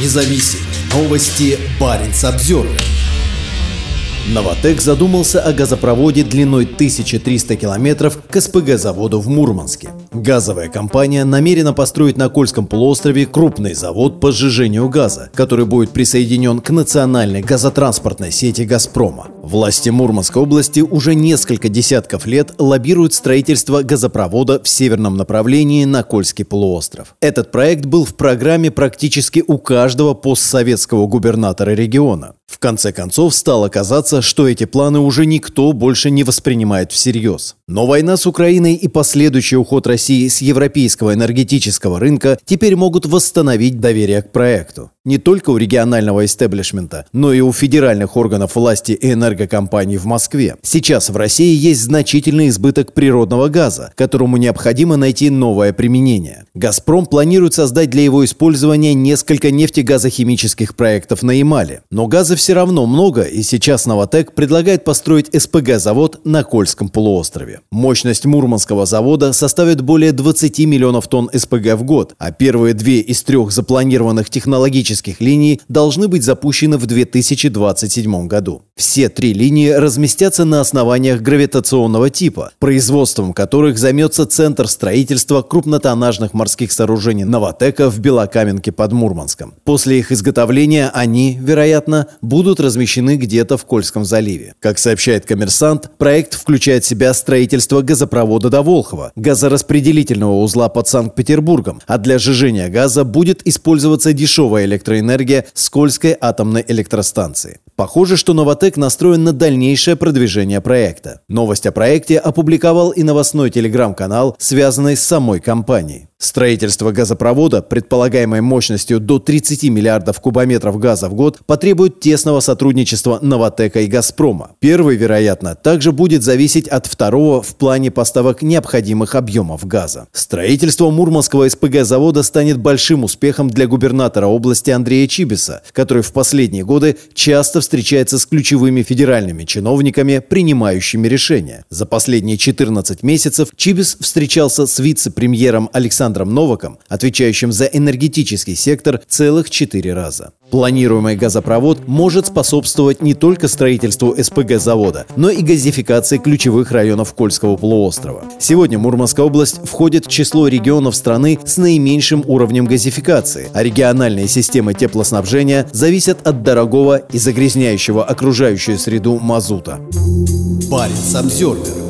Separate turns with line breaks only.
независим. Новости Баренц Обзервер. Новотек задумался о газопроводе длиной 1300 километров к СПГ-заводу в Мурманске. Газовая компания намерена построить на Кольском полуострове крупный завод по сжижению газа, который будет присоединен к национальной газотранспортной сети «Газпрома». Власти Мурманской области уже несколько десятков лет лоббируют строительство газопровода в северном направлении на Кольский полуостров. Этот проект был в программе практически у каждого постсоветского губернатора региона. В конце концов стало казаться, что эти планы уже никто больше не воспринимает всерьез. Но война с Украиной и последующий уход России с европейского энергетического рынка теперь могут восстановить доверие к проекту. Не только у регионального истеблишмента, но и у федеральных органов власти и энергокомпаний в Москве. Сейчас в России есть значительный избыток природного газа, которому необходимо найти новое применение. «Газпром» планирует создать для его использования несколько нефтегазохимических проектов на Ямале. Но газа все равно много, и сейчас «Новотек» предлагает построить СПГ-завод на Кольском полуострове. Мощность Мурманского завода составит более 20 миллионов тонн СПГ в год, а первые две из трех запланированных технологических линий должны быть запущены в 2027 году. Все три линии разместятся на основаниях гравитационного типа, производством которых займется Центр строительства крупнотоннажных морских сооружений «Новотека» в Белокаменке под Мурманском. После их изготовления они, вероятно, будут размещены где-то в Кольском заливе. Как сообщает коммерсант, проект включает в себя строительство газопровода до Волхова, газораспределительного узла под Санкт-Петербургом, а для сжижения газа будет использоваться дешевая электроэнергия с Кольской атомной электростанции. Похоже, что «Новотек» настроен на дальнейшее продвижение проекта. Новость о проекте опубликовал и новостной телеграм-канал, связанный с самой компанией. Строительство газопровода, предполагаемой мощностью до 30 миллиардов кубометров газа в год, потребует тесного сотрудничества «Новотека» и «Газпрома». Первый, вероятно, также будет зависеть от второго в плане поставок необходимых объемов газа. Строительство Мурманского СПГ-завода станет большим успехом для губернатора области Андрея Чибиса, который в последние годы часто встречается с ключевыми федеральными чиновниками, принимающими решения. За последние 14 месяцев Чибис встречался с вице-премьером Александром Александром Новаком, отвечающим за энергетический сектор, целых четыре раза. Планируемый газопровод может способствовать не только строительству СПГ-завода, но и газификации ключевых районов Кольского полуострова. Сегодня Мурманская область входит в число регионов страны с наименьшим уровнем газификации, а региональные системы теплоснабжения зависят от дорогого и загрязняющего окружающую среду мазута.
Парень Самсервер